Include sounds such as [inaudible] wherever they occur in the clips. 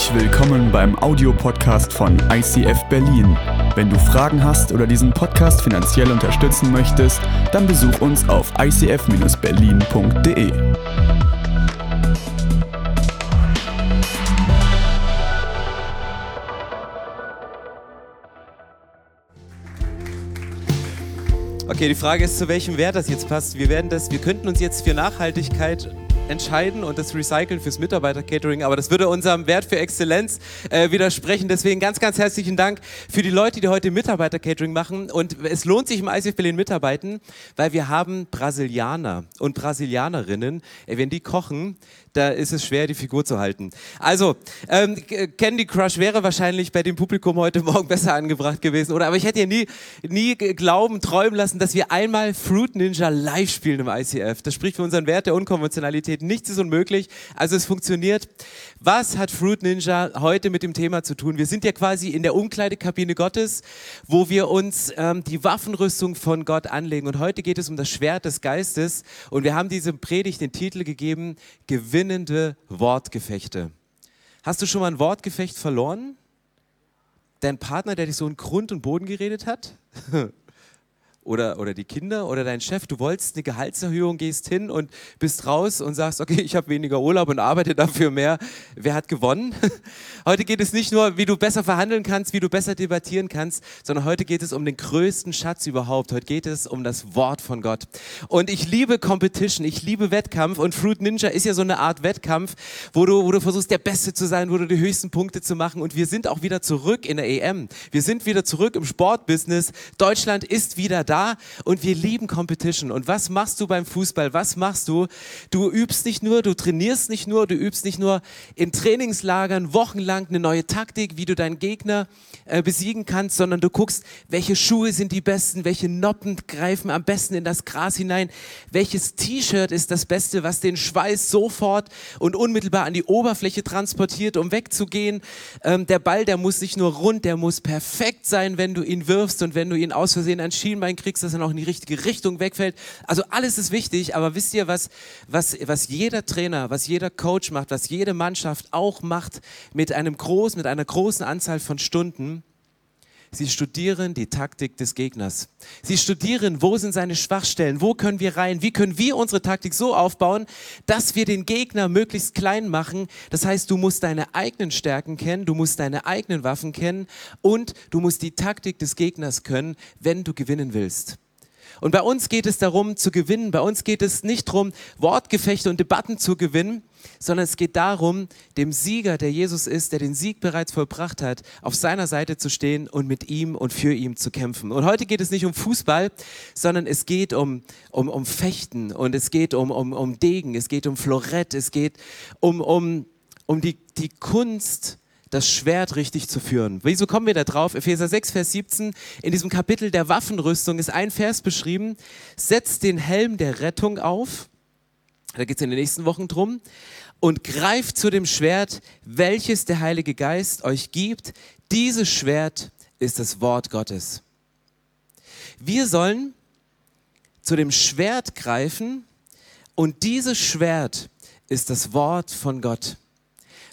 Herzlich willkommen beim Audiopodcast von ICF Berlin. Wenn du Fragen hast oder diesen Podcast finanziell unterstützen möchtest, dann besuch uns auf icf-berlin.de. Okay, die Frage ist, zu welchem Wert das jetzt passt. Wir werden das, wir könnten uns jetzt für Nachhaltigkeit entscheiden und das Recyceln fürs Mitarbeiter-Catering, aber das würde unserem Wert für Exzellenz äh, widersprechen. Deswegen ganz, ganz herzlichen Dank für die Leute, die heute Mitarbeiter-Catering machen. Und es lohnt sich im ICF Berlin mitarbeiten, weil wir haben Brasilianer und Brasilianerinnen. Wenn die kochen, da ist es schwer, die Figur zu halten. Also, ähm, Candy Crush wäre wahrscheinlich bei dem Publikum heute Morgen besser angebracht gewesen, oder? Aber ich hätte ja nie, nie glauben, träumen lassen, dass wir einmal Fruit Ninja live spielen im ICF. Das spricht für unseren Wert der Unkonventionalität. Nichts ist unmöglich. Also es funktioniert. Was hat Fruit Ninja heute mit dem Thema zu tun? Wir sind ja quasi in der Umkleidekabine Gottes, wo wir uns ähm, die Waffenrüstung von Gott anlegen. Und heute geht es um das Schwert des Geistes. Und wir haben diesem Predigt den Titel gegeben, Gewinn gewinnende Wortgefechte. Hast du schon mal ein Wortgefecht verloren? Dein Partner, der dich so in Grund und Boden geredet hat? [laughs] oder, oder die Kinder oder dein Chef, du wolltest eine Gehaltserhöhung, gehst hin und bist raus und sagst, okay, ich habe weniger Urlaub und arbeite dafür mehr. Wer hat gewonnen? [laughs] Heute geht es nicht nur, wie du besser verhandeln kannst, wie du besser debattieren kannst, sondern heute geht es um den größten Schatz überhaupt. Heute geht es um das Wort von Gott. Und ich liebe Competition, ich liebe Wettkampf und Fruit Ninja ist ja so eine Art Wettkampf, wo du, wo du versuchst, der Beste zu sein, wo du die höchsten Punkte zu machen. Und wir sind auch wieder zurück in der EM. Wir sind wieder zurück im Sportbusiness. Deutschland ist wieder da und wir lieben Competition. Und was machst du beim Fußball? Was machst du? Du übst nicht nur, du trainierst nicht nur, du übst nicht nur in Trainingslagern wochenlang eine neue Taktik, wie du deinen Gegner äh, besiegen kannst, sondern du guckst, welche Schuhe sind die besten, welche Noppen greifen am besten in das Gras hinein, welches T-Shirt ist das Beste, was den Schweiß sofort und unmittelbar an die Oberfläche transportiert, um wegzugehen. Ähm, der Ball, der muss nicht nur rund, der muss perfekt sein, wenn du ihn wirfst und wenn du ihn aus Versehen an Schienbein kriegst, dass er noch in die richtige Richtung wegfällt. Also alles ist wichtig, aber wisst ihr, was, was, was jeder Trainer, was jeder Coach macht, was jede Mannschaft auch macht mit einem großen, mit einer großen Anzahl von Stunden? Sie studieren die Taktik des Gegners. Sie studieren, wo sind seine Schwachstellen, wo können wir rein, wie können wir unsere Taktik so aufbauen, dass wir den Gegner möglichst klein machen. Das heißt, du musst deine eigenen Stärken kennen, du musst deine eigenen Waffen kennen und du musst die Taktik des Gegners können, wenn du gewinnen willst. Und bei uns geht es darum zu gewinnen. Bei uns geht es nicht darum, Wortgefechte und Debatten zu gewinnen, sondern es geht darum, dem Sieger, der Jesus ist, der den Sieg bereits vollbracht hat, auf seiner Seite zu stehen und mit ihm und für ihn zu kämpfen. Und heute geht es nicht um Fußball, sondern es geht um, um, um Fechten und es geht um, um, um Degen, es geht um Florett, es geht um, um, um die, die Kunst, das Schwert richtig zu führen. Wieso kommen wir da drauf? Epheser 6, Vers 17, in diesem Kapitel der Waffenrüstung ist ein Vers beschrieben, setzt den Helm der Rettung auf, da geht es in den nächsten Wochen drum, und greift zu dem Schwert, welches der Heilige Geist euch gibt. Dieses Schwert ist das Wort Gottes. Wir sollen zu dem Schwert greifen und dieses Schwert ist das Wort von Gott.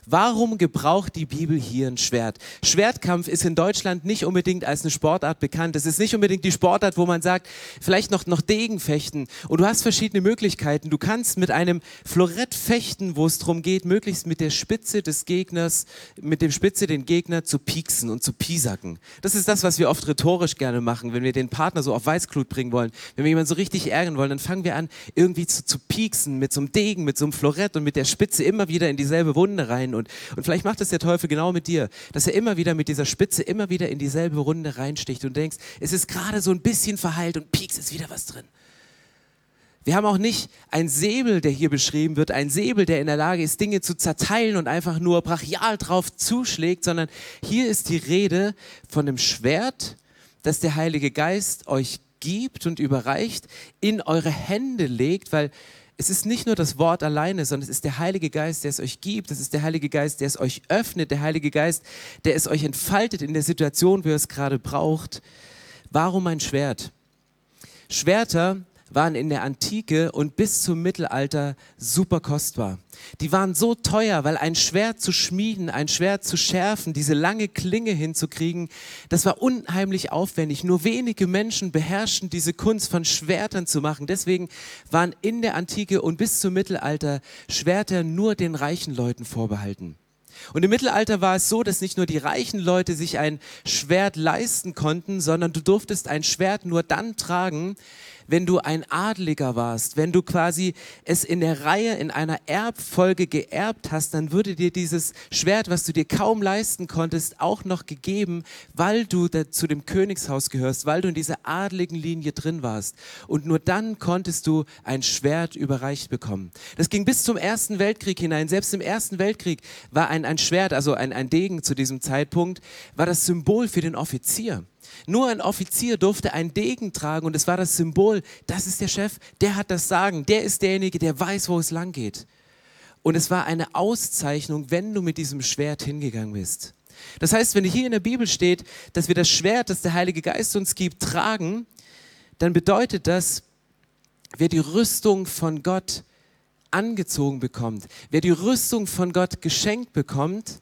Warum gebraucht die Bibel hier ein Schwert? Schwertkampf ist in Deutschland nicht unbedingt als eine Sportart bekannt. Es ist nicht unbedingt die Sportart, wo man sagt, vielleicht noch, noch Degen fechten. Und du hast verschiedene Möglichkeiten. Du kannst mit einem Florett fechten, wo es darum geht, möglichst mit der Spitze des Gegners, mit dem Spitze den Gegner zu pieksen und zu piesacken. Das ist das, was wir oft rhetorisch gerne machen, wenn wir den Partner so auf Weißglut bringen wollen. Wenn wir jemanden so richtig ärgern wollen, dann fangen wir an, irgendwie zu, zu pieksen mit so einem Degen, mit so einem Florett und mit der Spitze immer wieder in dieselbe Wunde rein und, und vielleicht macht es der Teufel genau mit dir, dass er immer wieder mit dieser Spitze immer wieder in dieselbe Runde reinsticht und denkst, es ist gerade so ein bisschen verheilt und pieks ist wieder was drin. Wir haben auch nicht einen Säbel, der hier beschrieben wird, einen Säbel, der in der Lage ist, Dinge zu zerteilen und einfach nur brachial drauf zuschlägt, sondern hier ist die Rede von einem Schwert, das der Heilige Geist euch gibt und überreicht, in eure Hände legt, weil es ist nicht nur das Wort alleine, sondern es ist der Heilige Geist, der es euch gibt. Es ist der Heilige Geist, der es euch öffnet. Der Heilige Geist, der es euch entfaltet in der Situation, wo ihr es gerade braucht. Warum ein Schwert? Schwerter waren in der Antike und bis zum Mittelalter super kostbar. die waren so teuer, weil ein Schwert zu schmieden, ein Schwert zu schärfen, diese lange Klinge hinzukriegen, das war unheimlich aufwendig. Nur wenige Menschen beherrschen diese Kunst von Schwertern zu machen. Deswegen waren in der Antike und bis zum Mittelalter Schwerter nur den reichen Leuten vorbehalten. Und im Mittelalter war es so, dass nicht nur die reichen Leute sich ein Schwert leisten konnten, sondern du durftest ein Schwert nur dann tragen, wenn du ein Adliger warst, wenn du quasi es in der Reihe, in einer Erbfolge geerbt hast, dann würde dir dieses Schwert, was du dir kaum leisten konntest, auch noch gegeben, weil du zu dem Königshaus gehörst, weil du in dieser adligen Linie drin warst. Und nur dann konntest du ein Schwert überreicht bekommen. Das ging bis zum Ersten Weltkrieg hinein. Selbst im Ersten Weltkrieg war ein, ein Schwert, also ein, ein Degen zu diesem Zeitpunkt, war das Symbol für den Offizier. Nur ein Offizier durfte einen Degen tragen und es war das Symbol, das ist der Chef, der hat das Sagen, der ist derjenige, der weiß, wo es lang geht. Und es war eine Auszeichnung, wenn du mit diesem Schwert hingegangen bist. Das heißt, wenn hier in der Bibel steht, dass wir das Schwert, das der Heilige Geist uns gibt, tragen, dann bedeutet das, wer die Rüstung von Gott angezogen bekommt, wer die Rüstung von Gott geschenkt bekommt,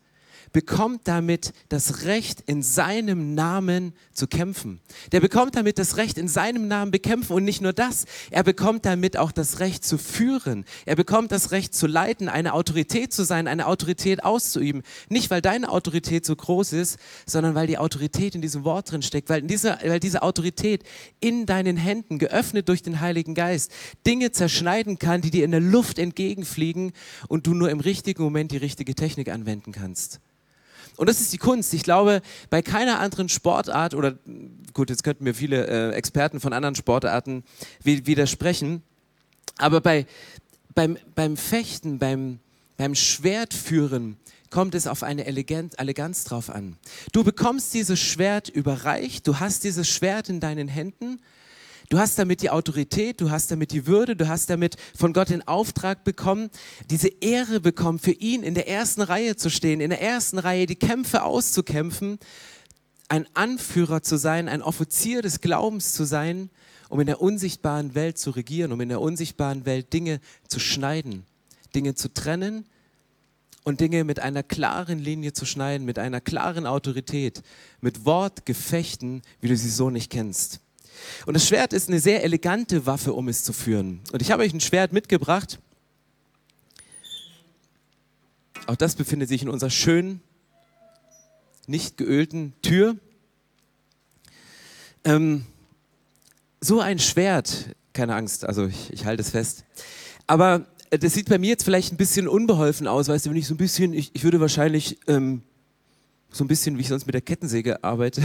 bekommt damit das Recht, in seinem Namen zu kämpfen. Der bekommt damit das Recht, in seinem Namen bekämpfen. Und nicht nur das, er bekommt damit auch das Recht zu führen. Er bekommt das Recht zu leiten, eine Autorität zu sein, eine Autorität auszuüben. Nicht, weil deine Autorität so groß ist, sondern weil die Autorität in diesem Wort drin steckt, weil, weil diese Autorität in deinen Händen, geöffnet durch den Heiligen Geist, Dinge zerschneiden kann, die dir in der Luft entgegenfliegen und du nur im richtigen Moment die richtige Technik anwenden kannst. Und das ist die Kunst. Ich glaube, bei keiner anderen Sportart, oder gut, jetzt könnten mir viele äh, Experten von anderen Sportarten widersprechen, aber bei, beim, beim Fechten, beim, beim Schwertführen kommt es auf eine Elegant, Eleganz drauf an. Du bekommst dieses Schwert überreicht, du hast dieses Schwert in deinen Händen Du hast damit die Autorität, du hast damit die Würde, du hast damit von Gott den Auftrag bekommen, diese Ehre bekommen, für ihn in der ersten Reihe zu stehen, in der ersten Reihe die Kämpfe auszukämpfen, ein Anführer zu sein, ein Offizier des Glaubens zu sein, um in der unsichtbaren Welt zu regieren, um in der unsichtbaren Welt Dinge zu schneiden, Dinge zu trennen und Dinge mit einer klaren Linie zu schneiden, mit einer klaren Autorität, mit Wortgefechten, wie du sie so nicht kennst. Und das Schwert ist eine sehr elegante Waffe, um es zu führen. Und ich habe euch ein Schwert mitgebracht. Auch das befindet sich in unserer schönen, nicht geölten Tür. Ähm, so ein Schwert, keine Angst, also ich, ich halte es fest. Aber äh, das sieht bei mir jetzt vielleicht ein bisschen unbeholfen aus, weißt du, wenn ich so ein bisschen, ich, ich würde wahrscheinlich ähm, so ein bisschen, wie ich sonst mit der Kettensäge arbeite,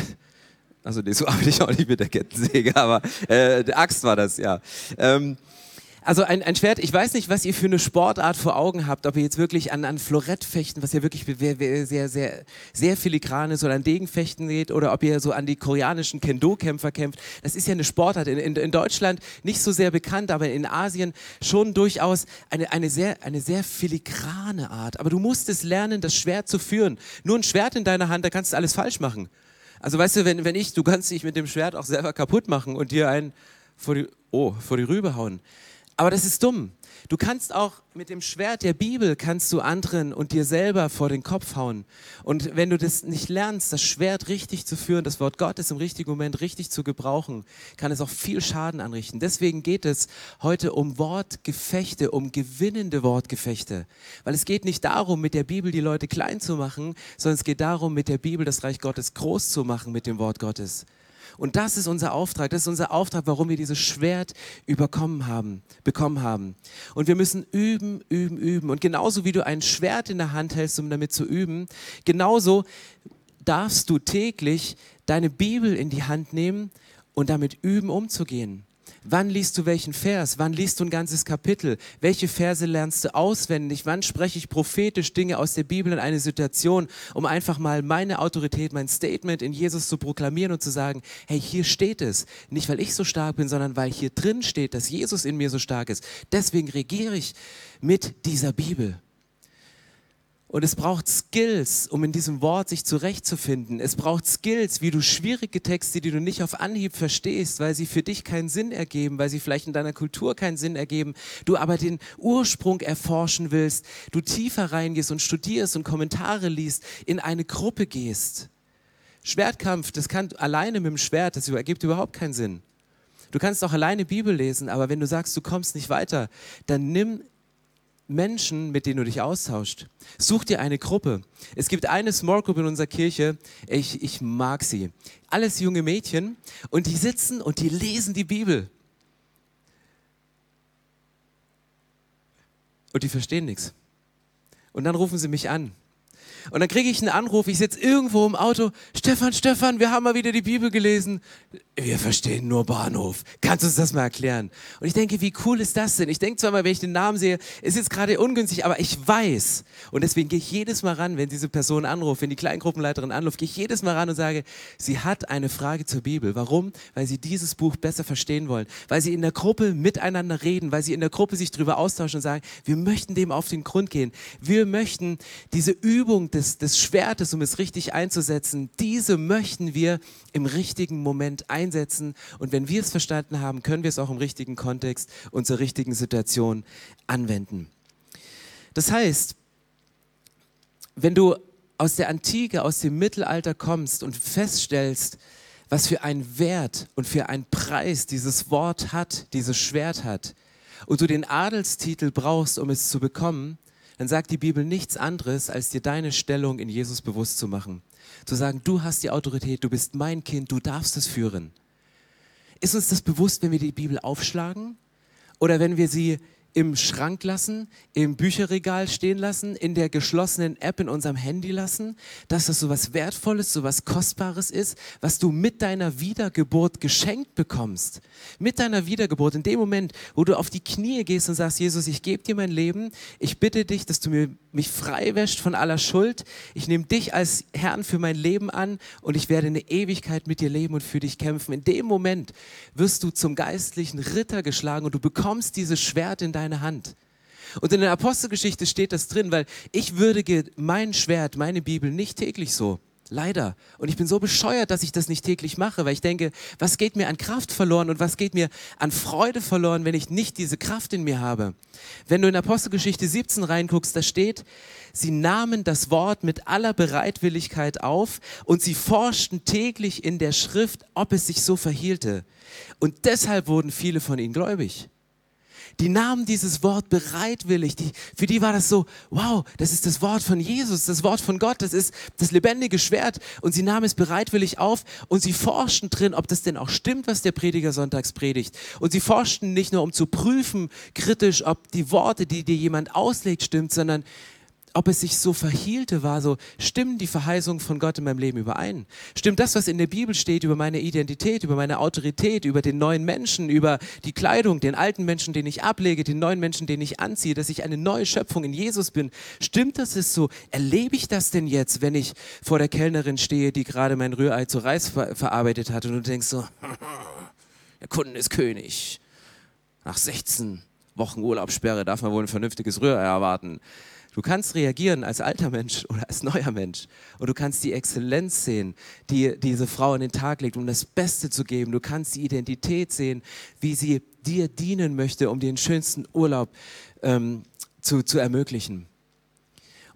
also nee, so [laughs] arbeite ich auch nicht mit der Kettensäge, aber äh, Axt war das, ja. Ähm, also ein, ein Schwert, ich weiß nicht, was ihr für eine Sportart vor Augen habt, ob ihr jetzt wirklich an, an Florettfechten, was ja wirklich sehr, sehr, sehr, sehr filigran ist, oder an Degenfechten geht, oder ob ihr so an die koreanischen Kendo-Kämpfer kämpft. Das ist ja eine Sportart. In, in, in, Deutschland nicht so sehr bekannt, aber in Asien schon durchaus eine, eine, sehr, eine sehr filigrane Art. Aber du musst es lernen, das Schwert zu führen. Nur ein Schwert in deiner Hand, da kannst du alles falsch machen. Also weißt du, wenn, wenn ich, du kannst dich mit dem Schwert auch selber kaputt machen und dir einen vor die, oh, vor die Rübe hauen. Aber das ist dumm. Du kannst auch mit dem Schwert der Bibel kannst du anderen und dir selber vor den Kopf hauen. Und wenn du das nicht lernst, das Schwert richtig zu führen, das Wort Gottes im richtigen Moment richtig zu gebrauchen, kann es auch viel Schaden anrichten. Deswegen geht es heute um Wortgefechte, um gewinnende Wortgefechte. Weil es geht nicht darum, mit der Bibel die Leute klein zu machen, sondern es geht darum, mit der Bibel das Reich Gottes groß zu machen mit dem Wort Gottes. Und das ist unser Auftrag. Das ist unser Auftrag, warum wir dieses Schwert überkommen haben, bekommen haben. Und wir müssen üben, üben, üben. Und genauso wie du ein Schwert in der Hand hältst, um damit zu üben, genauso darfst du täglich deine Bibel in die Hand nehmen und damit üben, umzugehen. Wann liest du welchen Vers? Wann liest du ein ganzes Kapitel? Welche Verse lernst du auswendig? Wann spreche ich prophetisch Dinge aus der Bibel in eine Situation, um einfach mal meine Autorität, mein Statement in Jesus zu proklamieren und zu sagen, hey, hier steht es. Nicht, weil ich so stark bin, sondern weil hier drin steht, dass Jesus in mir so stark ist. Deswegen regiere ich mit dieser Bibel. Und es braucht Skills, um in diesem Wort sich zurechtzufinden. Es braucht Skills, wie du schwierige Texte, die du nicht auf Anhieb verstehst, weil sie für dich keinen Sinn ergeben, weil sie vielleicht in deiner Kultur keinen Sinn ergeben, du aber den Ursprung erforschen willst, du tiefer reingehst und studierst und Kommentare liest, in eine Gruppe gehst. Schwertkampf, das kann alleine mit dem Schwert, das ergibt überhaupt keinen Sinn. Du kannst auch alleine Bibel lesen, aber wenn du sagst, du kommst nicht weiter, dann nimm Menschen, mit denen du dich austauschst. Such dir eine Gruppe. Es gibt eine Small Group in unserer Kirche, ich, ich mag sie. Alles junge Mädchen und die sitzen und die lesen die Bibel. Und die verstehen nichts. Und dann rufen sie mich an. Und dann kriege ich einen Anruf, ich sitze irgendwo im Auto, Stefan, Stefan, wir haben mal wieder die Bibel gelesen. Wir verstehen nur Bahnhof. Kannst du uns das mal erklären? Und ich denke, wie cool ist das denn? Ich denke zwar mal, wenn ich den Namen sehe, ist jetzt gerade ungünstig, aber ich weiß. Und deswegen gehe ich jedes Mal ran, wenn diese Person anruft, wenn die Kleingruppenleiterin anruft, gehe ich jedes Mal ran und sage, sie hat eine Frage zur Bibel. Warum? Weil sie dieses Buch besser verstehen wollen. Weil sie in der Gruppe miteinander reden, weil sie in der Gruppe sich darüber austauschen und sagen, wir möchten dem auf den Grund gehen. Wir möchten diese Übung des, des Schwertes, um es richtig einzusetzen, diese möchten wir im richtigen Moment einsetzen. Und wenn wir es verstanden haben, können wir es auch im richtigen Kontext zur richtigen Situation anwenden. Das heißt, wenn du aus der Antike, aus dem Mittelalter kommst und feststellst, was für einen Wert und für einen Preis dieses Wort hat, dieses Schwert hat, und du den Adelstitel brauchst, um es zu bekommen, dann sagt die Bibel nichts anderes, als dir deine Stellung in Jesus bewusst zu machen. Zu sagen, du hast die Autorität, du bist mein Kind, du darfst es führen. Ist uns das bewusst, wenn wir die Bibel aufschlagen? Oder wenn wir sie im Schrank lassen, im Bücherregal stehen lassen, in der geschlossenen App in unserem Handy lassen, dass das so was Wertvolles, so was Kostbares ist, was du mit deiner Wiedergeburt geschenkt bekommst. Mit deiner Wiedergeburt, in dem Moment, wo du auf die Knie gehst und sagst, Jesus, ich gebe dir mein Leben, ich bitte dich, dass du mir, mich frei wäscht von aller Schuld, ich nehme dich als Herrn für mein Leben an und ich werde eine Ewigkeit mit dir leben und für dich kämpfen. In dem Moment wirst du zum geistlichen Ritter geschlagen und du bekommst dieses Schwert in deinem deine Hand. Und in der Apostelgeschichte steht das drin, weil ich würdige mein Schwert, meine Bibel nicht täglich so. Leider. Und ich bin so bescheuert, dass ich das nicht täglich mache, weil ich denke, was geht mir an Kraft verloren und was geht mir an Freude verloren, wenn ich nicht diese Kraft in mir habe. Wenn du in Apostelgeschichte 17 reinguckst, da steht, sie nahmen das Wort mit aller Bereitwilligkeit auf und sie forschten täglich in der Schrift, ob es sich so verhielte. Und deshalb wurden viele von ihnen gläubig die nahmen dieses Wort bereitwillig. Die, für die war das so, wow, das ist das Wort von Jesus, das Wort von Gott, das ist das lebendige Schwert. Und sie nahmen es bereitwillig auf und sie forschten drin, ob das denn auch stimmt, was der Prediger sonntags predigt. Und sie forschten nicht nur, um zu prüfen, kritisch, ob die Worte, die dir jemand auslegt, stimmt, sondern ob es sich so verhielte, war so, stimmen die Verheißungen von Gott in meinem Leben überein? Stimmt das, was in der Bibel steht über meine Identität, über meine Autorität, über den neuen Menschen, über die Kleidung, den alten Menschen, den ich ablege, den neuen Menschen, den ich anziehe, dass ich eine neue Schöpfung in Jesus bin? Stimmt das ist so? Erlebe ich das denn jetzt, wenn ich vor der Kellnerin stehe, die gerade mein Rührei zu Reis ver verarbeitet hat und du denkst so, [laughs] der Kunden ist König. Nach 16 Wochen Urlaubssperre darf man wohl ein vernünftiges Rührei erwarten. Du kannst reagieren als alter Mensch [laughs] oder als neuer Mensch. Und du kannst die Exzellenz sehen, die diese Frau an den Tag legt, um das Beste zu geben. Du kannst die Identität sehen, wie sie dir dienen möchte, um den schönsten Urlaub ähm, zu, zu ermöglichen.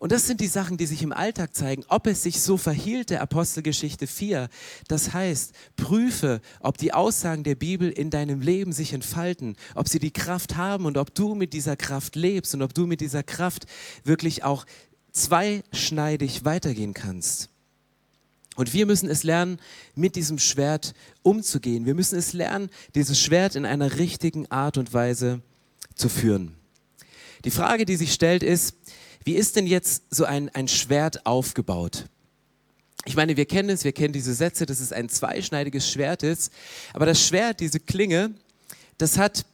Und das sind die Sachen, die sich im Alltag zeigen, ob es sich so verhielt, der Apostelgeschichte 4. Das heißt, prüfe, ob die Aussagen der Bibel in deinem Leben sich entfalten, ob sie die Kraft haben und ob du mit dieser Kraft lebst und ob du mit dieser Kraft wirklich auch zweischneidig weitergehen kannst. Und wir müssen es lernen, mit diesem Schwert umzugehen. Wir müssen es lernen, dieses Schwert in einer richtigen Art und Weise zu führen. Die Frage, die sich stellt, ist, wie ist denn jetzt so ein, ein Schwert aufgebaut? Ich meine, wir kennen es, wir kennen diese Sätze, dass es ein zweischneidiges Schwert ist. Aber das Schwert, diese Klinge, das hat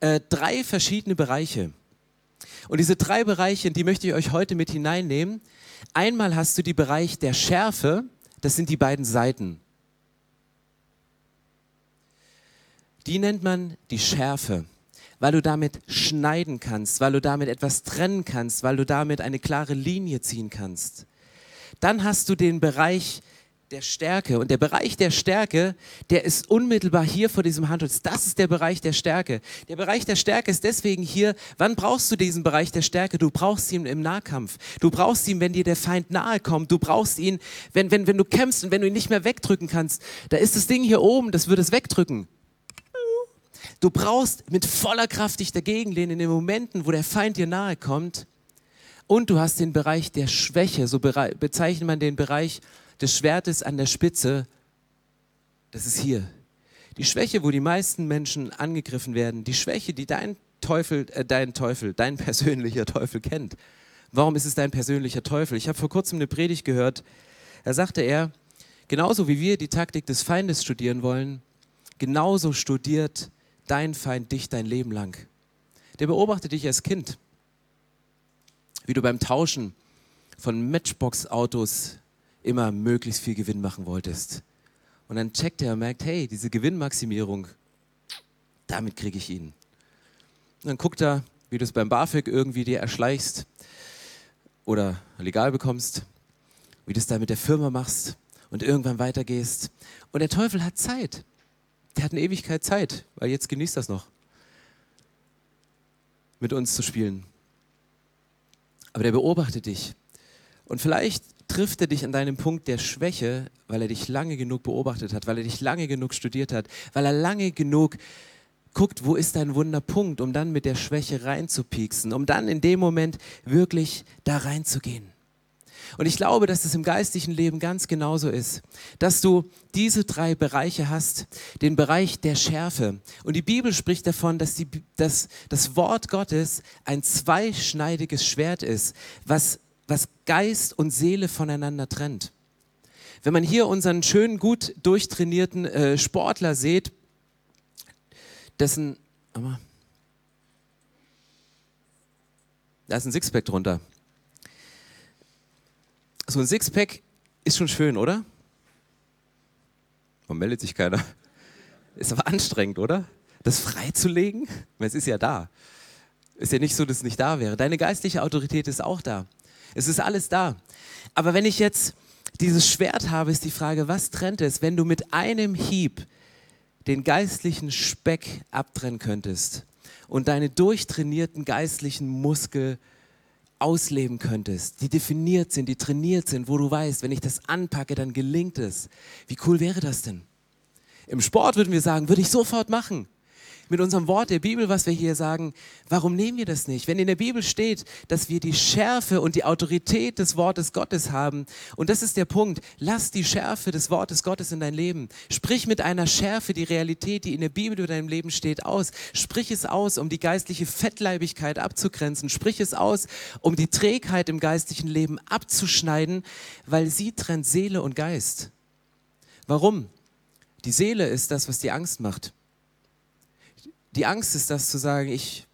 äh, drei verschiedene Bereiche. Und diese drei Bereiche, die möchte ich euch heute mit hineinnehmen. Einmal hast du die Bereich der Schärfe, das sind die beiden Seiten. Die nennt man die Schärfe. Weil du damit schneiden kannst, weil du damit etwas trennen kannst, weil du damit eine klare Linie ziehen kannst. Dann hast du den Bereich der Stärke. Und der Bereich der Stärke, der ist unmittelbar hier vor diesem Handholz. Das ist der Bereich der Stärke. Der Bereich der Stärke ist deswegen hier. Wann brauchst du diesen Bereich der Stärke? Du brauchst ihn im Nahkampf. Du brauchst ihn, wenn dir der Feind nahe kommt. Du brauchst ihn, wenn, wenn, wenn du kämpfst und wenn du ihn nicht mehr wegdrücken kannst. Da ist das Ding hier oben, das wird es wegdrücken. Du brauchst mit voller Kraft dich dagegen lehnen in den Momenten, wo der Feind dir nahe kommt. Und du hast den Bereich der Schwäche, so bezeichnet man den Bereich des Schwertes an der Spitze. Das ist hier. Die Schwäche, wo die meisten Menschen angegriffen werden, die Schwäche, die dein Teufel, äh, dein Teufel, dein persönlicher Teufel kennt. Warum ist es dein persönlicher Teufel? Ich habe vor kurzem eine Predigt gehört. Da sagte er, genauso wie wir die Taktik des Feindes studieren wollen, genauso studiert dein Feind dich dein Leben lang. Der beobachtet dich als Kind, wie du beim Tauschen von Matchbox-Autos immer möglichst viel Gewinn machen wolltest. Und dann checkt er und merkt, hey, diese Gewinnmaximierung, damit kriege ich ihn. Und dann guckt er, wie du es beim BAföG irgendwie dir erschleichst oder legal bekommst, wie du es da mit der Firma machst und irgendwann weitergehst. Und der Teufel hat Zeit. Der hat eine Ewigkeit Zeit, weil jetzt genießt das noch, mit uns zu spielen. Aber der beobachtet dich. Und vielleicht trifft er dich an deinem Punkt der Schwäche, weil er dich lange genug beobachtet hat, weil er dich lange genug studiert hat, weil er lange genug guckt, wo ist dein Wunderpunkt, um dann mit der Schwäche reinzupieksen, um dann in dem Moment wirklich da reinzugehen. Und ich glaube, dass es im geistlichen Leben ganz genauso ist, dass du diese drei Bereiche hast, den Bereich der Schärfe. Und die Bibel spricht davon, dass, die, dass das Wort Gottes ein zweischneidiges Schwert ist, was, was Geist und Seele voneinander trennt. Wenn man hier unseren schönen, gut durchtrainierten äh, Sportler sieht, dessen, da ist ein Sixpack drunter so ein Sixpack ist schon schön, oder? Man meldet sich keiner. Ist aber anstrengend, oder? Das freizulegen? Es ist ja da. Ist ja nicht so, dass es nicht da wäre. Deine geistliche Autorität ist auch da. Es ist alles da. Aber wenn ich jetzt dieses Schwert habe, ist die Frage, was trennt es, wenn du mit einem Hieb den geistlichen Speck abtrennen könntest und deine durchtrainierten geistlichen Muskeln ausleben könntest, die definiert sind, die trainiert sind, wo du weißt, wenn ich das anpacke, dann gelingt es. Wie cool wäre das denn? Im Sport würden wir sagen, würde ich sofort machen mit unserem Wort der Bibel, was wir hier sagen, warum nehmen wir das nicht? Wenn in der Bibel steht, dass wir die Schärfe und die Autorität des Wortes Gottes haben, und das ist der Punkt, lass die Schärfe des Wortes Gottes in dein Leben. Sprich mit einer Schärfe die Realität, die in der Bibel über deinem Leben steht, aus. Sprich es aus, um die geistliche Fettleibigkeit abzugrenzen. Sprich es aus, um die Trägheit im geistlichen Leben abzuschneiden, weil sie trennt Seele und Geist. Warum? Die Seele ist das, was die Angst macht. Die Angst ist das zu sagen, ich,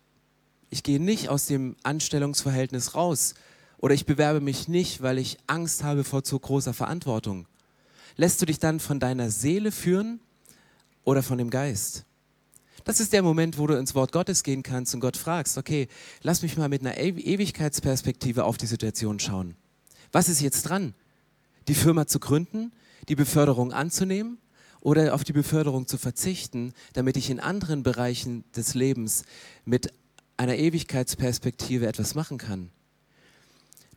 ich gehe nicht aus dem Anstellungsverhältnis raus oder ich bewerbe mich nicht, weil ich Angst habe vor zu großer Verantwortung. Lässt du dich dann von deiner Seele führen oder von dem Geist? Das ist der Moment, wo du ins Wort Gottes gehen kannst und Gott fragst, okay, lass mich mal mit einer Ewigkeitsperspektive auf die Situation schauen. Was ist jetzt dran? Die Firma zu gründen, die Beförderung anzunehmen oder auf die Beförderung zu verzichten, damit ich in anderen Bereichen des Lebens mit einer Ewigkeitsperspektive etwas machen kann.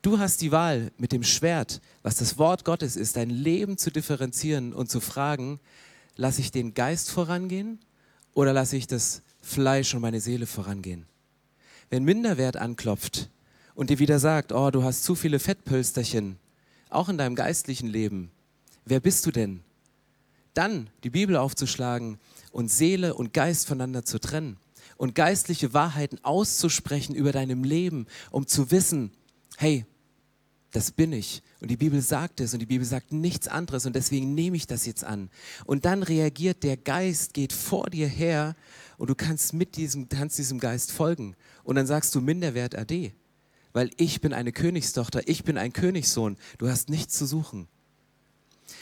Du hast die Wahl, mit dem Schwert, was das Wort Gottes ist, dein Leben zu differenzieren und zu fragen, lasse ich den Geist vorangehen oder lasse ich das Fleisch und meine Seele vorangehen? Wenn Minderwert anklopft und dir wieder sagt, oh, du hast zu viele Fettpölsterchen, auch in deinem geistlichen Leben, wer bist du denn? Dann die Bibel aufzuschlagen und Seele und Geist voneinander zu trennen und geistliche Wahrheiten auszusprechen über deinem Leben, um zu wissen, hey, das bin ich. Und die Bibel sagt es und die Bibel sagt nichts anderes und deswegen nehme ich das jetzt an. Und dann reagiert der Geist, geht vor dir her und du kannst mit diesem, kannst diesem Geist folgen. Und dann sagst du Minderwert AD, weil ich bin eine Königstochter, ich bin ein Königssohn, du hast nichts zu suchen.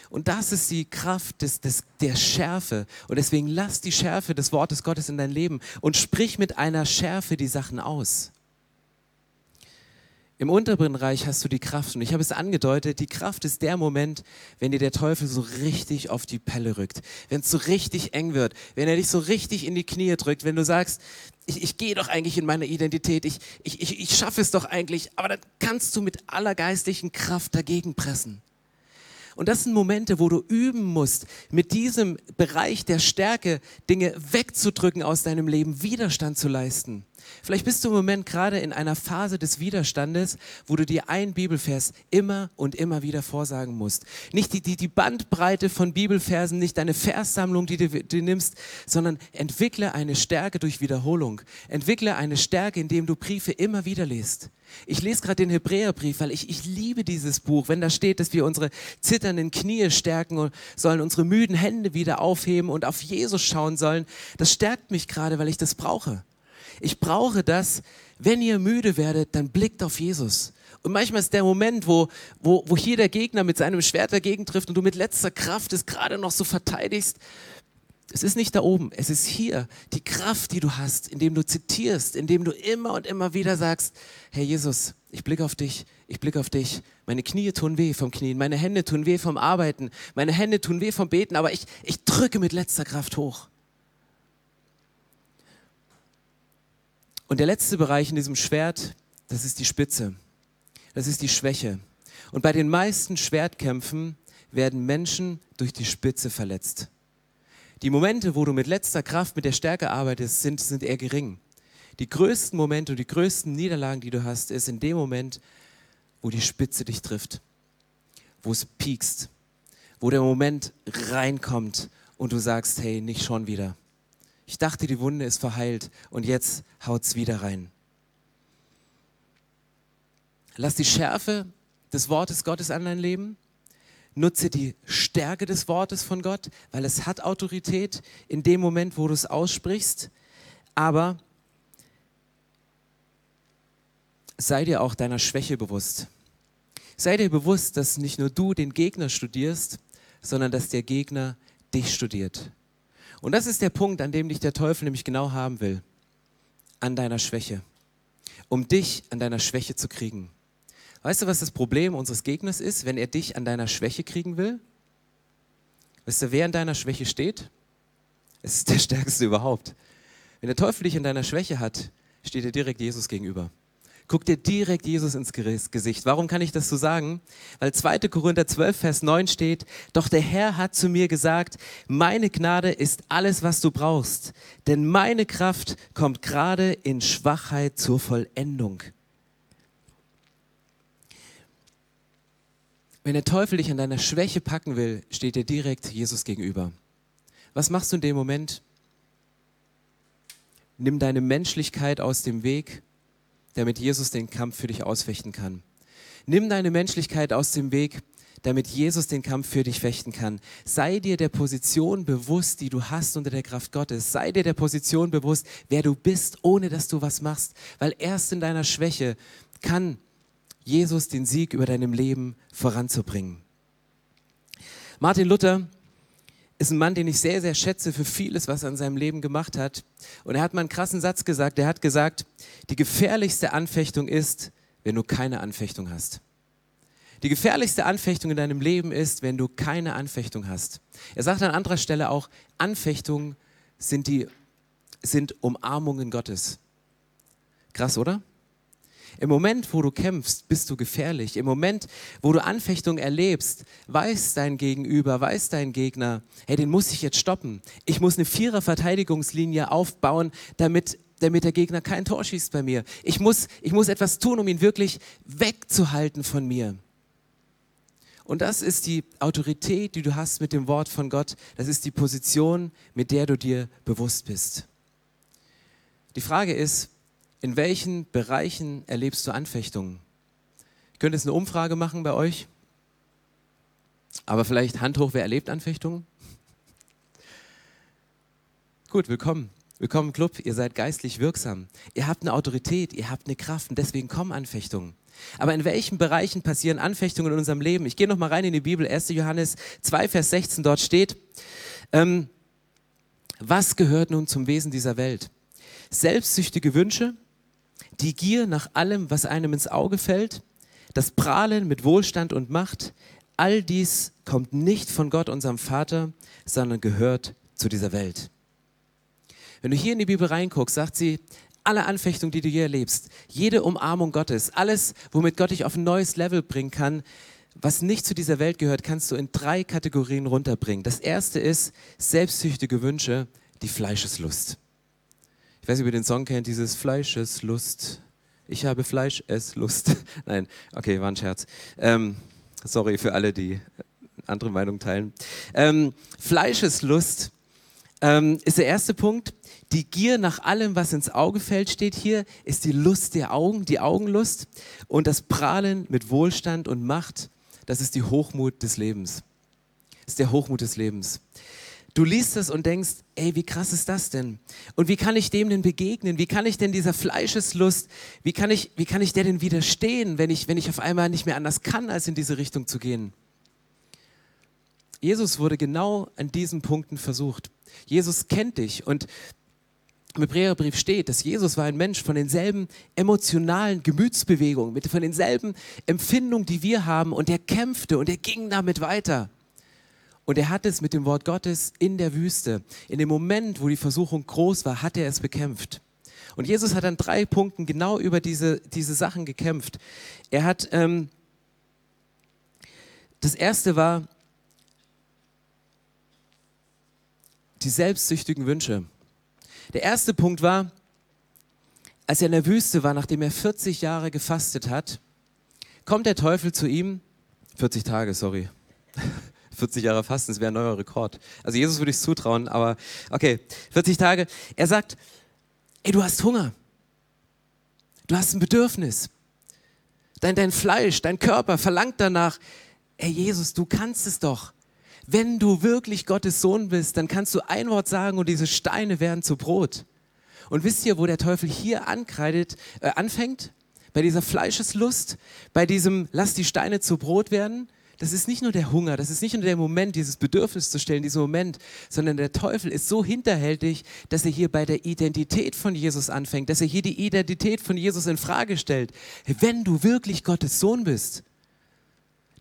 Und das ist die Kraft des, des, der Schärfe. Und deswegen lass die Schärfe des Wortes Gottes in dein Leben und sprich mit einer Schärfe die Sachen aus. Im unteren Reich hast du die Kraft. Und ich habe es angedeutet, die Kraft ist der Moment, wenn dir der Teufel so richtig auf die Pelle rückt. Wenn es so richtig eng wird. Wenn er dich so richtig in die Knie drückt. Wenn du sagst, ich, ich gehe doch eigentlich in meine Identität. Ich, ich, ich, ich schaffe es doch eigentlich. Aber dann kannst du mit aller geistlichen Kraft dagegen pressen. Und das sind Momente, wo du üben musst, mit diesem Bereich der Stärke Dinge wegzudrücken aus deinem Leben, Widerstand zu leisten. Vielleicht bist du im Moment gerade in einer Phase des Widerstandes, wo du dir ein Bibelvers immer und immer wieder vorsagen musst. Nicht die, die, die Bandbreite von Bibelversen, nicht deine Verssammlung, die du, du nimmst, sondern entwickle eine Stärke durch Wiederholung. Entwickle eine Stärke, indem du Briefe immer wieder liest. Ich lese gerade den Hebräerbrief, weil ich, ich liebe dieses Buch, wenn da steht, dass wir unsere zitternden Knie stärken sollen, unsere müden Hände wieder aufheben und auf Jesus schauen sollen. Das stärkt mich gerade, weil ich das brauche. Ich brauche das, wenn ihr müde werdet, dann blickt auf Jesus. Und manchmal ist der Moment, wo, wo, wo hier der Gegner mit seinem Schwert dagegen trifft und du mit letzter Kraft es gerade noch so verteidigst. Es ist nicht da oben, es ist hier die Kraft, die du hast, indem du zitierst, indem du immer und immer wieder sagst, Herr Jesus, ich blicke auf dich, ich blicke auf dich. Meine Knie tun weh vom Knien, meine Hände tun weh vom Arbeiten, meine Hände tun weh vom Beten, aber ich, ich drücke mit letzter Kraft hoch. Und der letzte Bereich in diesem Schwert, das ist die Spitze. Das ist die Schwäche. Und bei den meisten Schwertkämpfen werden Menschen durch die Spitze verletzt. Die Momente, wo du mit letzter Kraft, mit der Stärke arbeitest, sind, sind eher gering. Die größten Momente und die größten Niederlagen, die du hast, ist in dem Moment, wo die Spitze dich trifft, wo es piekst, wo der Moment reinkommt und du sagst, hey, nicht schon wieder. Ich dachte, die Wunde ist verheilt und jetzt haut es wieder rein. Lass die Schärfe des Wortes Gottes an dein Leben. Nutze die Stärke des Wortes von Gott, weil es hat Autorität in dem Moment, wo du es aussprichst. Aber sei dir auch deiner Schwäche bewusst. Sei dir bewusst, dass nicht nur du den Gegner studierst, sondern dass der Gegner dich studiert. Und das ist der Punkt, an dem dich der Teufel nämlich genau haben will. An deiner Schwäche. Um dich an deiner Schwäche zu kriegen. Weißt du, was das Problem unseres Gegners ist, wenn er dich an deiner Schwäche kriegen will? Weißt du, wer an deiner Schwäche steht? Es ist der [laughs] Stärkste überhaupt. Wenn der Teufel dich an deiner Schwäche hat, steht er direkt Jesus gegenüber. Guck dir direkt Jesus ins Gesicht. Warum kann ich das so sagen? Weil 2. Korinther 12, Vers 9 steht, doch der Herr hat zu mir gesagt, meine Gnade ist alles, was du brauchst, denn meine Kraft kommt gerade in Schwachheit zur Vollendung. Wenn der Teufel dich an deiner Schwäche packen will, steht er direkt Jesus gegenüber. Was machst du in dem Moment? Nimm deine Menschlichkeit aus dem Weg damit Jesus den Kampf für dich ausfechten kann. Nimm deine Menschlichkeit aus dem Weg, damit Jesus den Kampf für dich fechten kann. Sei dir der Position bewusst, die du hast unter der Kraft Gottes. Sei dir der Position bewusst, wer du bist, ohne dass du was machst. Weil erst in deiner Schwäche kann Jesus den Sieg über deinem Leben voranzubringen. Martin Luther ist ein Mann, den ich sehr, sehr schätze für vieles, was er in seinem Leben gemacht hat. Und er hat mal einen krassen Satz gesagt. Er hat gesagt, die gefährlichste Anfechtung ist, wenn du keine Anfechtung hast. Die gefährlichste Anfechtung in deinem Leben ist, wenn du keine Anfechtung hast. Er sagt an anderer Stelle auch, Anfechtungen sind, die, sind Umarmungen Gottes. Krass, oder? Im Moment, wo du kämpfst, bist du gefährlich. Im Moment, wo du Anfechtung erlebst, weiß dein Gegenüber, weiß dein Gegner, hey, den muss ich jetzt stoppen. Ich muss eine Vierer-Verteidigungslinie aufbauen, damit, damit der Gegner kein Tor schießt bei mir. Ich muss, ich muss etwas tun, um ihn wirklich wegzuhalten von mir. Und das ist die Autorität, die du hast mit dem Wort von Gott. Das ist die Position, mit der du dir bewusst bist. Die Frage ist, in welchen Bereichen erlebst du Anfechtungen? Ich könnte jetzt eine Umfrage machen bei euch, aber vielleicht Hand hoch, wer erlebt Anfechtungen? [laughs] Gut, willkommen. Willkommen im Club, ihr seid geistlich wirksam. Ihr habt eine Autorität, ihr habt eine Kraft und deswegen kommen Anfechtungen. Aber in welchen Bereichen passieren Anfechtungen in unserem Leben? Ich gehe noch mal rein in die Bibel, 1. Johannes 2, Vers 16, dort steht, ähm, was gehört nun zum Wesen dieser Welt? Selbstsüchtige Wünsche, die Gier nach allem, was einem ins Auge fällt, das Prahlen mit Wohlstand und Macht, all dies kommt nicht von Gott, unserem Vater, sondern gehört zu dieser Welt. Wenn du hier in die Bibel reinguckst, sagt sie, alle Anfechtungen, die du hier erlebst, jede Umarmung Gottes, alles, womit Gott dich auf ein neues Level bringen kann, was nicht zu dieser Welt gehört, kannst du in drei Kategorien runterbringen. Das erste ist selbstsüchtige Wünsche, die Fleischeslust. Ich weiß nicht, ob ihr den Song kennt, dieses Fleischeslust. Ich habe Fleisch, es Lust. [laughs] Nein, okay, war ein Scherz. Ähm, sorry für alle, die andere Meinung teilen. Ähm, Fleischeslust ähm, ist der erste Punkt. Die Gier nach allem, was ins Auge fällt, steht hier, ist die Lust der Augen, die Augenlust. Und das Prahlen mit Wohlstand und Macht, das ist die Hochmut des Lebens. Das ist der Hochmut des Lebens. Du liest es und denkst, ey, wie krass ist das denn? Und wie kann ich dem denn begegnen? Wie kann ich denn dieser Fleischeslust, wie kann ich, wie kann ich der denn widerstehen, wenn ich, wenn ich auf einmal nicht mehr anders kann, als in diese Richtung zu gehen? Jesus wurde genau an diesen Punkten versucht. Jesus kennt dich und im Hebräerbrief steht, dass Jesus war ein Mensch von denselben emotionalen Gemütsbewegungen, von denselben Empfindungen, die wir haben und er kämpfte und er ging damit weiter. Und er hat es mit dem Wort Gottes in der Wüste, in dem Moment, wo die Versuchung groß war, hat er es bekämpft. Und Jesus hat an drei Punkten genau über diese, diese Sachen gekämpft. Er hat, ähm, das erste war die selbstsüchtigen Wünsche. Der erste Punkt war, als er in der Wüste war, nachdem er 40 Jahre gefastet hat, kommt der Teufel zu ihm, 40 Tage, sorry. 40 Jahre Fasten, das wäre ein neuer Rekord. Also Jesus würde ich es zutrauen, aber okay, 40 Tage. Er sagt, ey, du hast Hunger. Du hast ein Bedürfnis. Dein, dein Fleisch, dein Körper verlangt danach, ey Jesus, du kannst es doch. Wenn du wirklich Gottes Sohn bist, dann kannst du ein Wort sagen und diese Steine werden zu Brot. Und wisst ihr, wo der Teufel hier ankreidet, äh, anfängt? Bei dieser Fleischeslust, bei diesem Lass die Steine zu Brot werden. Das ist nicht nur der Hunger, das ist nicht nur der Moment, dieses Bedürfnis zu stellen, dieser Moment, sondern der Teufel ist so hinterhältig, dass er hier bei der Identität von Jesus anfängt, dass er hier die Identität von Jesus in Frage stellt. Wenn du wirklich Gottes Sohn bist,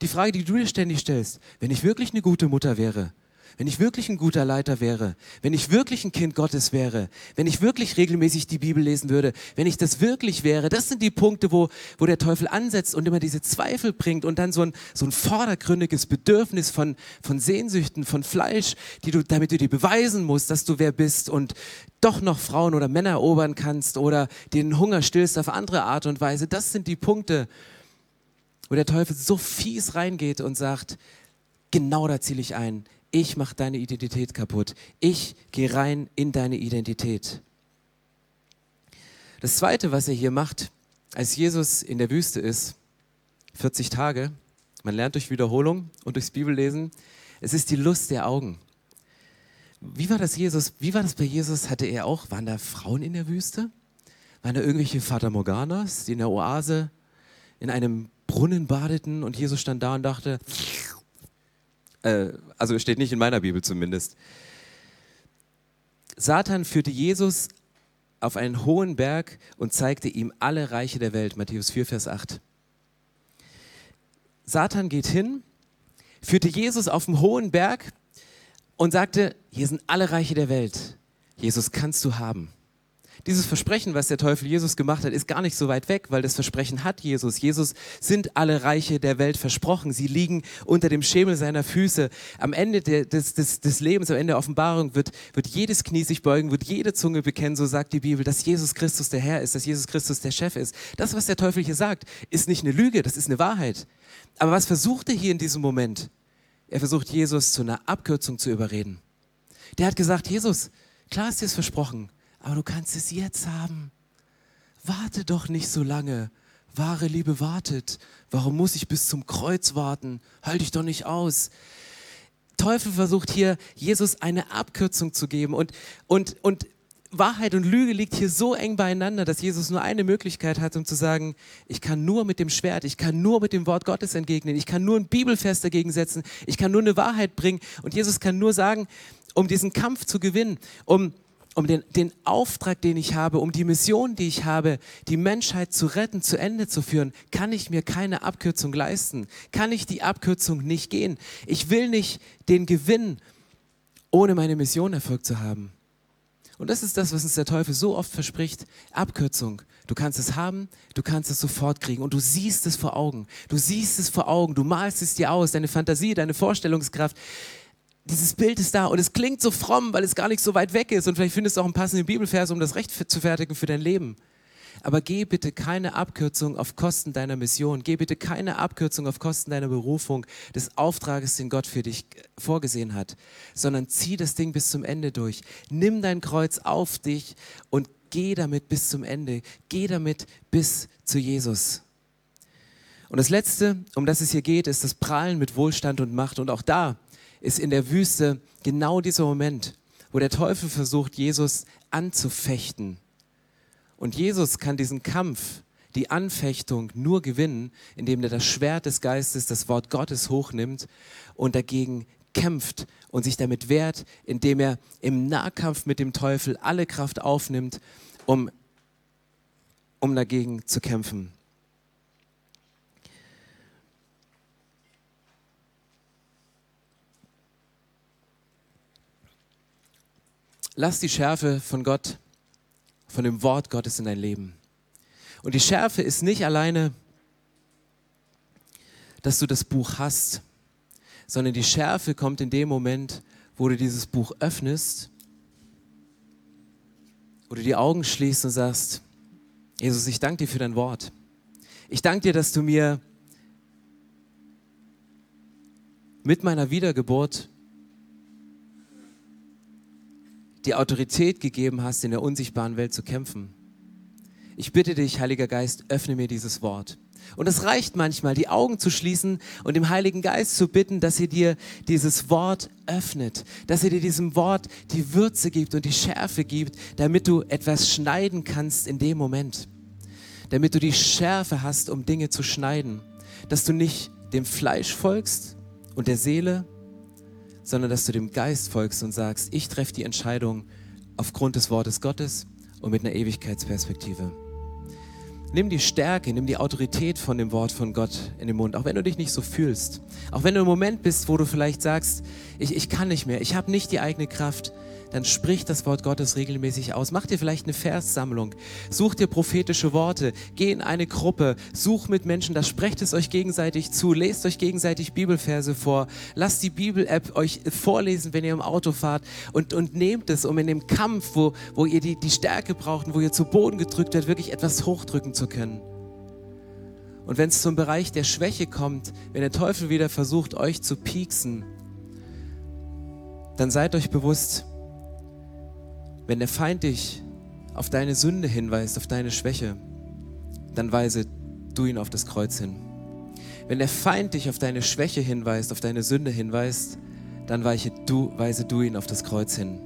die Frage, die du dir ständig stellst, wenn ich wirklich eine gute Mutter wäre, wenn ich wirklich ein guter Leiter wäre, wenn ich wirklich ein Kind Gottes wäre, wenn ich wirklich regelmäßig die Bibel lesen würde, wenn ich das wirklich wäre, das sind die Punkte, wo, wo der Teufel ansetzt und immer diese Zweifel bringt und dann so ein, so ein vordergründiges Bedürfnis von, von Sehnsüchten, von Fleisch, die du, damit du dir beweisen musst, dass du wer bist und doch noch Frauen oder Männer erobern kannst oder den Hunger stillst auf andere Art und Weise. Das sind die Punkte, wo der Teufel so fies reingeht und sagt, genau da ziele ich ein. Ich mache deine Identität kaputt. Ich gehe rein in deine Identität. Das Zweite, was er hier macht, als Jesus in der Wüste ist, 40 Tage, man lernt durch Wiederholung und durchs Bibellesen, es ist die Lust der Augen. Wie war das Jesus? Wie war das bei Jesus? Hatte er auch, waren da Frauen in der Wüste? Waren da irgendwelche Vater Morganas, die in der Oase in einem Brunnen badeten und Jesus stand da und dachte, äh, also steht nicht in meiner Bibel zumindest. Satan führte Jesus auf einen hohen Berg und zeigte ihm alle Reiche der Welt. Matthäus 4, Vers 8. Satan geht hin, führte Jesus auf einen hohen Berg und sagte, hier sind alle Reiche der Welt. Jesus kannst du haben. Dieses Versprechen, was der Teufel Jesus gemacht hat, ist gar nicht so weit weg, weil das Versprechen hat Jesus. Jesus sind alle Reiche der Welt versprochen. Sie liegen unter dem Schemel seiner Füße. Am Ende des, des, des Lebens, am Ende der Offenbarung wird, wird jedes Knie sich beugen, wird jede Zunge bekennen, so sagt die Bibel, dass Jesus Christus der Herr ist, dass Jesus Christus der Chef ist. Das, was der Teufel hier sagt, ist nicht eine Lüge, das ist eine Wahrheit. Aber was versucht er hier in diesem Moment? Er versucht Jesus zu einer Abkürzung zu überreden. Der hat gesagt, Jesus, klar ist dir es versprochen, aber du kannst es jetzt haben. Warte doch nicht so lange. Wahre Liebe wartet. Warum muss ich bis zum Kreuz warten? Halte ich doch nicht aus. Teufel versucht hier, Jesus eine Abkürzung zu geben. Und, und, und Wahrheit und Lüge liegt hier so eng beieinander, dass Jesus nur eine Möglichkeit hat, um zu sagen, ich kann nur mit dem Schwert, ich kann nur mit dem Wort Gottes entgegnen, ich kann nur ein Bibelvers dagegen setzen, ich kann nur eine Wahrheit bringen und Jesus kann nur sagen, um diesen Kampf zu gewinnen, um, um den, den Auftrag, den ich habe, um die Mission, die ich habe, die Menschheit zu retten, zu Ende zu führen, kann ich mir keine Abkürzung leisten, kann ich die Abkürzung nicht gehen. Ich will nicht den Gewinn, ohne meine Mission erfolgt zu haben. Und das ist das, was uns der Teufel so oft verspricht. Abkürzung. Du kannst es haben, du kannst es sofort kriegen und du siehst es vor Augen. Du siehst es vor Augen, du malst es dir aus, deine Fantasie, deine Vorstellungskraft. Dieses Bild ist da und es klingt so fromm, weil es gar nicht so weit weg ist und vielleicht findest du auch einen passenden Bibelvers, um das Recht zu fertigen für dein Leben. Aber geh bitte keine Abkürzung auf Kosten deiner Mission. Geh bitte keine Abkürzung auf Kosten deiner Berufung, des Auftrages, den Gott für dich vorgesehen hat, sondern zieh das Ding bis zum Ende durch. Nimm dein Kreuz auf dich und geh damit bis zum Ende. Geh damit bis zu Jesus. Und das Letzte, um das es hier geht, ist das Prahlen mit Wohlstand und Macht. Und auch da ist in der Wüste genau dieser Moment, wo der Teufel versucht, Jesus anzufechten und Jesus kann diesen Kampf, die Anfechtung nur gewinnen, indem er das Schwert des Geistes, das Wort Gottes hochnimmt und dagegen kämpft und sich damit wehrt, indem er im Nahkampf mit dem Teufel alle Kraft aufnimmt, um, um dagegen zu kämpfen. Lass die Schärfe von Gott von dem Wort Gottes in dein Leben. Und die Schärfe ist nicht alleine, dass du das Buch hast, sondern die Schärfe kommt in dem Moment, wo du dieses Buch öffnest, wo du die Augen schließt und sagst, Jesus, ich danke dir für dein Wort. Ich danke dir, dass du mir mit meiner Wiedergeburt die Autorität gegeben hast, in der unsichtbaren Welt zu kämpfen. Ich bitte dich, Heiliger Geist, öffne mir dieses Wort. Und es reicht manchmal, die Augen zu schließen und dem Heiligen Geist zu bitten, dass er dir dieses Wort öffnet, dass er dir diesem Wort die Würze gibt und die Schärfe gibt, damit du etwas schneiden kannst in dem Moment. Damit du die Schärfe hast, um Dinge zu schneiden. Dass du nicht dem Fleisch folgst und der Seele, sondern dass du dem Geist folgst und sagst, ich treffe die Entscheidung aufgrund des Wortes Gottes und mit einer Ewigkeitsperspektive. Nimm die Stärke, nimm die Autorität von dem Wort von Gott in den Mund, auch wenn du dich nicht so fühlst. Auch wenn du im Moment bist, wo du vielleicht sagst, ich, ich kann nicht mehr, ich habe nicht die eigene Kraft, dann sprich das Wort Gottes regelmäßig aus. Mach dir vielleicht eine Verssammlung. Such dir prophetische Worte. Geh in eine Gruppe. Such mit Menschen, da sprecht es euch gegenseitig zu. Lest euch gegenseitig Bibelverse vor. Lasst die Bibel-App euch vorlesen, wenn ihr im Auto fahrt. Und, und nehmt es, um in dem Kampf, wo, wo ihr die, die Stärke braucht und wo ihr zu Boden gedrückt werdet, wirklich etwas hochdrücken zu können. Und wenn es zum Bereich der Schwäche kommt, wenn der Teufel wieder versucht, euch zu pieksen, dann seid euch bewusst, wenn der Feind dich auf deine Sünde hinweist, auf deine Schwäche, dann weise du ihn auf das Kreuz hin. Wenn der Feind dich auf deine Schwäche hinweist, auf deine Sünde hinweist, dann du, weise du ihn auf das Kreuz hin.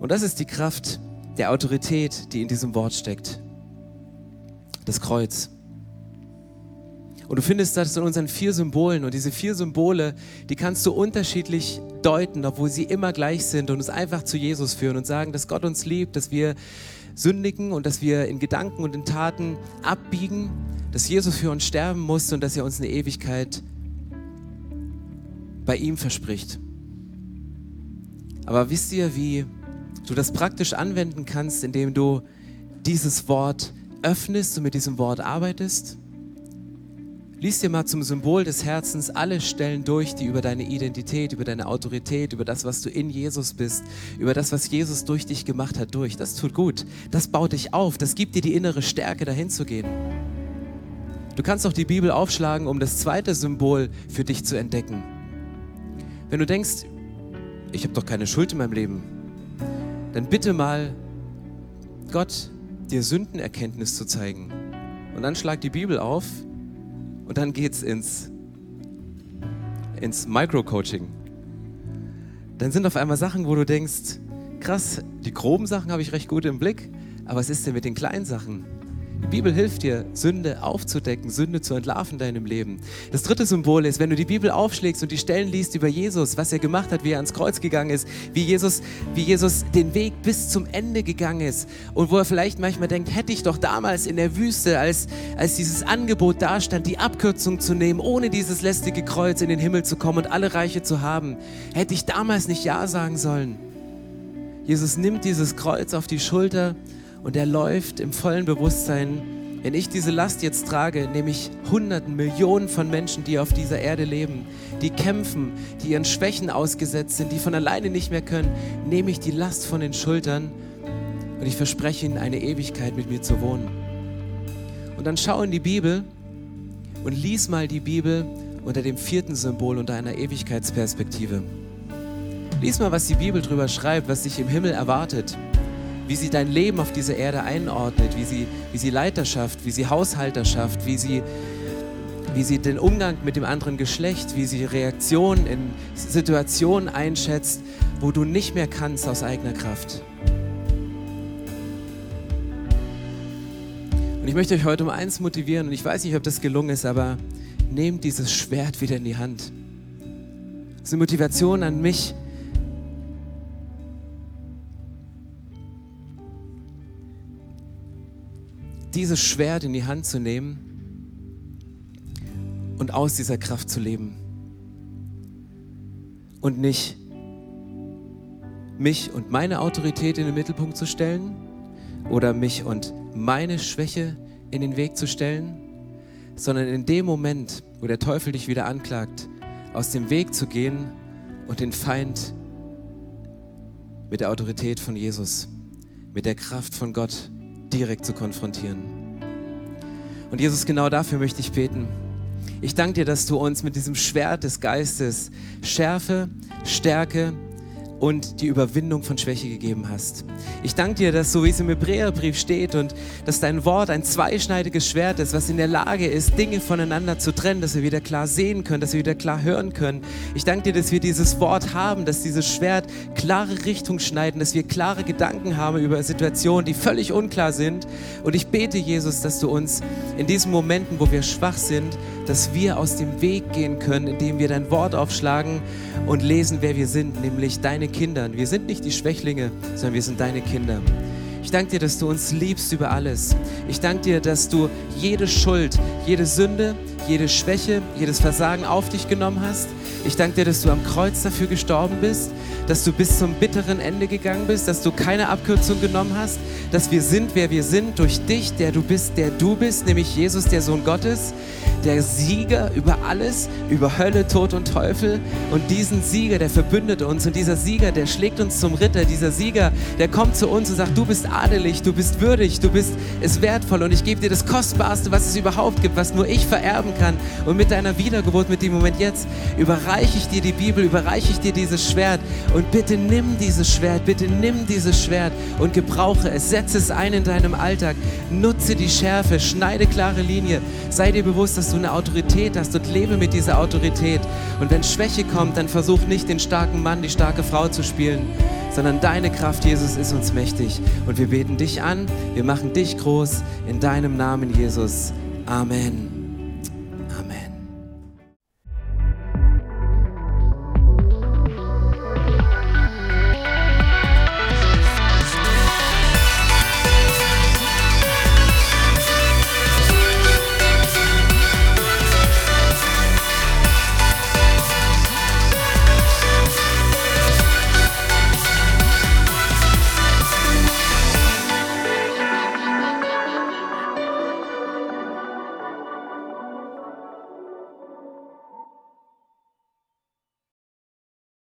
Und das ist die Kraft der Autorität, die in diesem Wort steckt. Das Kreuz. Und du findest das in unseren vier Symbolen. Und diese vier Symbole, die kannst du unterschiedlich deuten, obwohl sie immer gleich sind und uns einfach zu Jesus führen und sagen, dass Gott uns liebt, dass wir sündigen und dass wir in Gedanken und in Taten abbiegen, dass Jesus für uns sterben musste und dass er uns eine Ewigkeit bei ihm verspricht. Aber wisst ihr, wie du das praktisch anwenden kannst, indem du dieses Wort öffnest und mit diesem Wort arbeitest? Lies dir mal zum Symbol des Herzens alle Stellen durch, die über deine Identität, über deine Autorität, über das, was du in Jesus bist, über das, was Jesus durch dich gemacht hat, durch. Das tut gut. Das baut dich auf. Das gibt dir die innere Stärke, dahin zu gehen. Du kannst auch die Bibel aufschlagen, um das zweite Symbol für dich zu entdecken. Wenn du denkst, ich habe doch keine Schuld in meinem Leben, dann bitte mal Gott dir Sündenerkenntnis zu zeigen. Und dann schlag die Bibel auf und dann geht's ins, ins Micro-Coaching. Dann sind auf einmal Sachen, wo du denkst, krass, Die groben Sachen habe ich recht gut im Blick, aber was ist denn mit den kleinen Sachen? Bibel hilft dir, Sünde aufzudecken, Sünde zu entlarven in deinem Leben. Das dritte Symbol ist, wenn du die Bibel aufschlägst und die Stellen liest über Jesus, was er gemacht hat, wie er ans Kreuz gegangen ist, wie Jesus, wie Jesus den Weg bis zum Ende gegangen ist und wo er vielleicht manchmal denkt, hätte ich doch damals in der Wüste, als, als dieses Angebot dastand, die Abkürzung zu nehmen, ohne dieses lästige Kreuz in den Himmel zu kommen und alle Reiche zu haben, hätte ich damals nicht Ja sagen sollen. Jesus nimmt dieses Kreuz auf die Schulter und er läuft im vollen Bewusstsein, wenn ich diese Last jetzt trage, nehme ich Hunderten, Millionen von Menschen, die auf dieser Erde leben, die kämpfen, die ihren Schwächen ausgesetzt sind, die von alleine nicht mehr können, nehme ich die Last von den Schultern und ich verspreche ihnen, eine Ewigkeit mit mir zu wohnen. Und dann schau in die Bibel und lies mal die Bibel unter dem vierten Symbol, unter einer Ewigkeitsperspektive. Lies mal, was die Bibel drüber schreibt, was dich im Himmel erwartet wie sie dein Leben auf dieser Erde einordnet, wie sie, wie sie Leiterschaft, wie sie Haushalterschaft, wie sie, wie sie den Umgang mit dem anderen Geschlecht, wie sie Reaktionen in Situationen einschätzt, wo du nicht mehr kannst aus eigener Kraft. Und ich möchte euch heute um eins motivieren, und ich weiß nicht, ob das gelungen ist, aber nehmt dieses Schwert wieder in die Hand. Das ist eine Motivation an mich, dieses Schwert in die Hand zu nehmen und aus dieser Kraft zu leben. Und nicht mich und meine Autorität in den Mittelpunkt zu stellen oder mich und meine Schwäche in den Weg zu stellen, sondern in dem Moment, wo der Teufel dich wieder anklagt, aus dem Weg zu gehen und den Feind mit der Autorität von Jesus, mit der Kraft von Gott direkt zu konfrontieren. Und Jesus, genau dafür möchte ich beten. Ich danke dir, dass du uns mit diesem Schwert des Geistes Schärfe, Stärke, und die Überwindung von Schwäche gegeben hast. Ich danke dir, dass so wie es im Hebräerbrief steht und dass dein Wort ein zweischneidiges Schwert ist, was in der Lage ist, Dinge voneinander zu trennen, dass wir wieder klar sehen können, dass wir wieder klar hören können. Ich danke dir, dass wir dieses Wort haben, dass dieses Schwert klare Richtung schneiden, dass wir klare Gedanken haben über Situationen, die völlig unklar sind. Und ich bete, Jesus, dass du uns in diesen Momenten, wo wir schwach sind, dass wir aus dem Weg gehen können, indem wir dein Wort aufschlagen und lesen, wer wir sind, nämlich deine Kinder. Wir sind nicht die Schwächlinge, sondern wir sind deine Kinder. Ich danke dir, dass du uns liebst über alles. Ich danke dir, dass du jede Schuld, jede Sünde, jede Schwäche, jedes Versagen auf dich genommen hast. Ich danke dir, dass du am Kreuz dafür gestorben bist, dass du bis zum bitteren Ende gegangen bist, dass du keine Abkürzung genommen hast, dass wir sind, wer wir sind, durch dich, der du bist, der du bist, nämlich Jesus, der Sohn Gottes der Sieger über alles, über Hölle, Tod und Teufel. Und diesen Sieger, der verbündet uns. Und dieser Sieger, der schlägt uns zum Ritter. Dieser Sieger, der kommt zu uns und sagt, du bist adelig, du bist würdig, du bist es wertvoll. Und ich gebe dir das Kostbarste, was es überhaupt gibt, was nur ich vererben kann. Und mit deiner Wiedergeburt, mit dem Moment jetzt, überreiche ich dir die Bibel, überreiche ich dir dieses Schwert. Und bitte nimm dieses Schwert, bitte nimm dieses Schwert und gebrauche es. Setze es ein in deinem Alltag. Nutze die Schärfe, schneide klare Linie. Sei dir bewusst, dass du eine Autorität hast und lebe mit dieser Autorität. Und wenn Schwäche kommt, dann versuch nicht den starken Mann, die starke Frau zu spielen, sondern deine Kraft, Jesus, ist uns mächtig. Und wir beten dich an, wir machen dich groß in deinem Namen, Jesus. Amen.